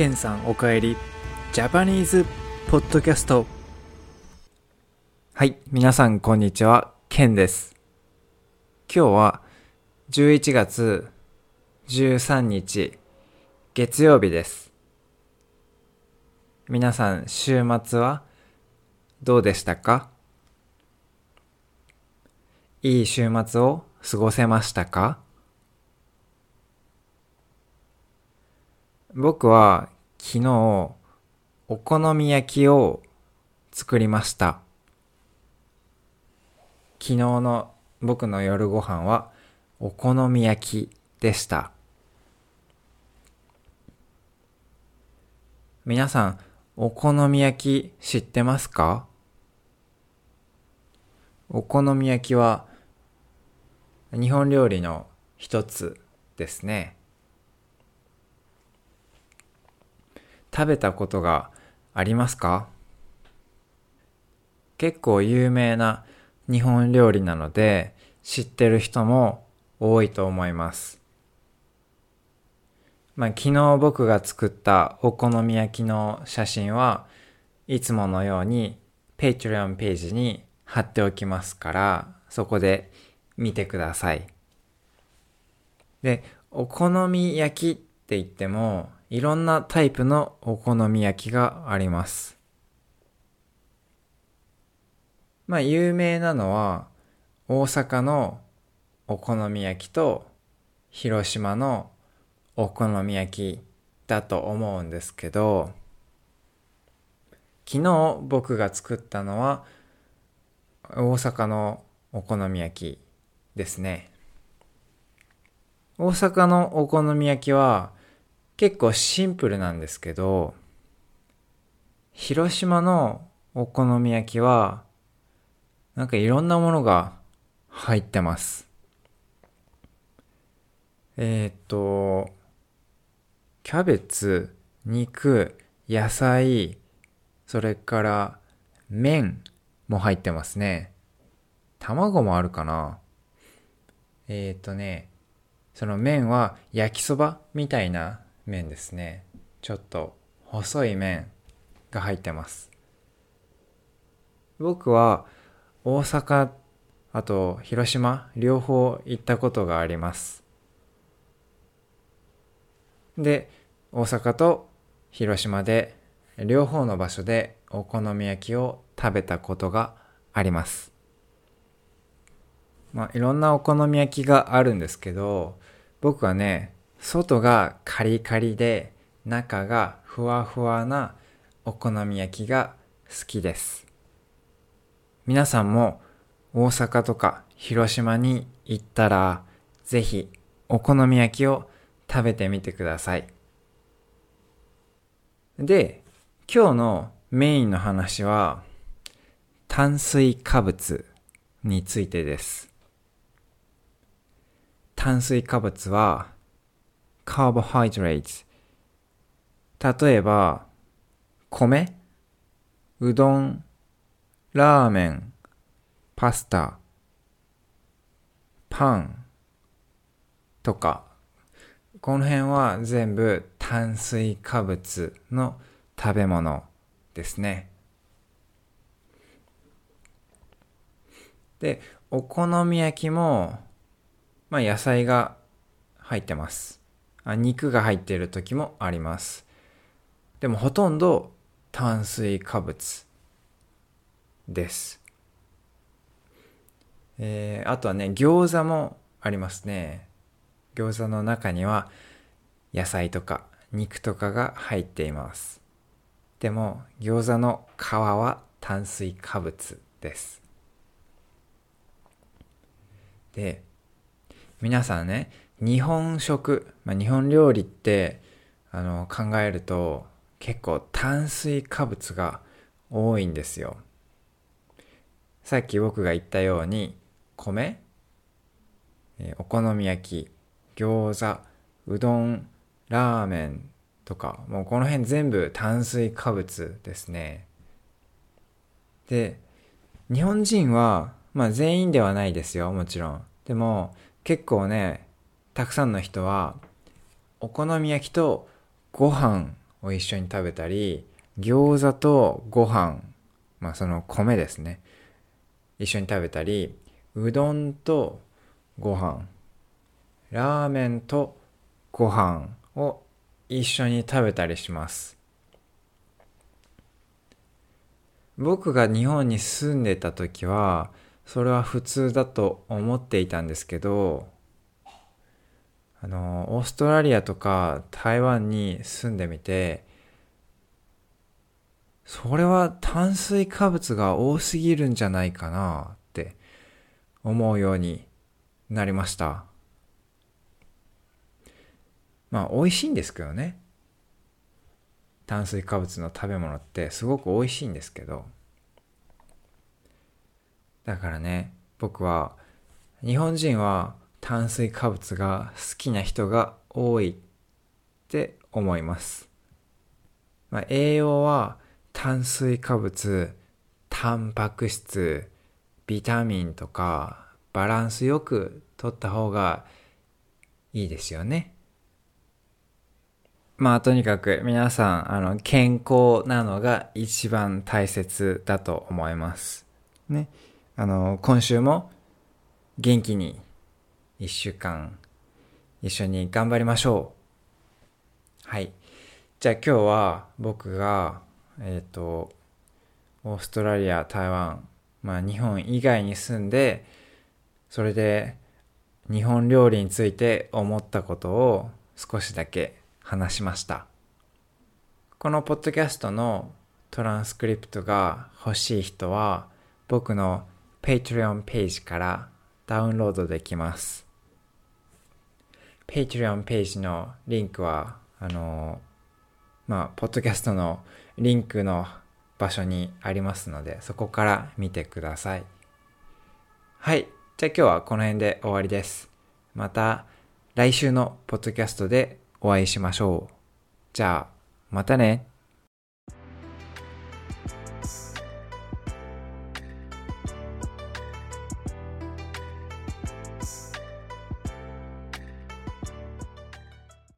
ケンさんおかえり。ジャパニーズポッドキャスト。はい皆さんこんにちは。ケンです。今日は11月13日月曜日です。皆さん週末はどうでしたか？いい週末を過ごせましたか？僕は昨日お好み焼きを作りました。昨日の僕の夜ご飯はお好み焼きでした。皆さん、お好み焼き知ってますか？お好み焼きは日本料理の一つですね。食べたことがありますか？結構有名な日本料理なので知ってる人も多いと思います。まあ、昨日僕が作ったお好み焼きの写真はいつものように Patreon ページに貼っておきますからそこで見てください。で、お好み焼きって言ってもいろんなタイプのお好み焼きがあります。まあ有名なのは大阪のお好み焼きと広島のお好み焼きだと思うんですけど昨日僕が作ったのは大阪のお好み焼きですね大阪のお好み焼きは結構シンプルなんですけど、広島のお好み焼きは、なんかいろんなものが入ってます。えー、っと、キャベツ、肉、野菜、それから麺も入ってますね。卵もあるかなえー、っとね、その麺は焼きそばみたいな麺ですね。ちょっと細い麺が入ってます。僕は大阪あと広島両方行ったことがあります。で大阪と広島で両方の場所でお好み焼きを食べたことがあります。まあいろんなお好み焼きがあるんですけど僕はね外がカリカリで中がふわふわなお好み焼きが好きです。皆さんも大阪とか広島に行ったらぜひお好み焼きを食べてみてください。で、今日のメインの話は炭水化物についてです。炭水化物は carbohydrates 例えば米うどんラーメンパスタパンとかこの辺は全部炭水化物の食べ物ですね。で、お好み焼きも、まあ野菜が入ってます。肉が入っている時もあります。でもほとんど炭水化物です。えー、あとはね、餃子もありますね。餃子の中には野菜とか肉とかが入っています。でも餃子の皮は炭水化物です。で、皆さんね、日本食、まあ、日本料理ってあの考えると結構炭水化物が多いんですよ。さっき僕が言ったように米、えお好み焼き、餃子、うどん、ラーメンとかもうこの辺全部炭水化物ですね。で、日本人はまあ全員ではないですよ、もちろん。でも結構ね、たくさんの人はお好み焼きとご飯を一緒に食べたり、餃子とご飯、まあその米ですね。一緒に食べたり、うどんとご飯、ラーメンとご飯を一緒に食べたりします。僕が日本に住んでた時は、それは普通だと思っていたんですけど、あの、オーストラリアとか台湾に住んでみて、それは炭水化物が多すぎるんじゃないかなって思うようになりました。まあ美味しいんですけどね。炭水化物の食べ物ってすごく美味しいんですけど。だからね、僕は日本人は炭水化物が好きな人が多いって思います。まあ、栄養は炭水化物、タンパク質、ビタミンとかバランスよく取った方がいいですよね。まあとにかく皆さん、あの、健康なのが一番大切だと思います。ね。あの、今週も元気に一週間一緒に頑張りましょう。はい。じゃあ今日は僕が、えっ、ー、と、オーストラリア、台湾、まあ日本以外に住んで、それで日本料理について思ったことを少しだけ話しました。このポッドキャストのトランスクリプトが欲しい人は僕の Patreon ページからダウンロードできます。Patreon ページのリンクは、あの、まあ、ポッドキャストのリンクの場所にありますので、そこから見てください。はい。じゃあ今日はこの辺で終わりです。また来週のポッドキャストでお会いしましょう。じゃあ、またね。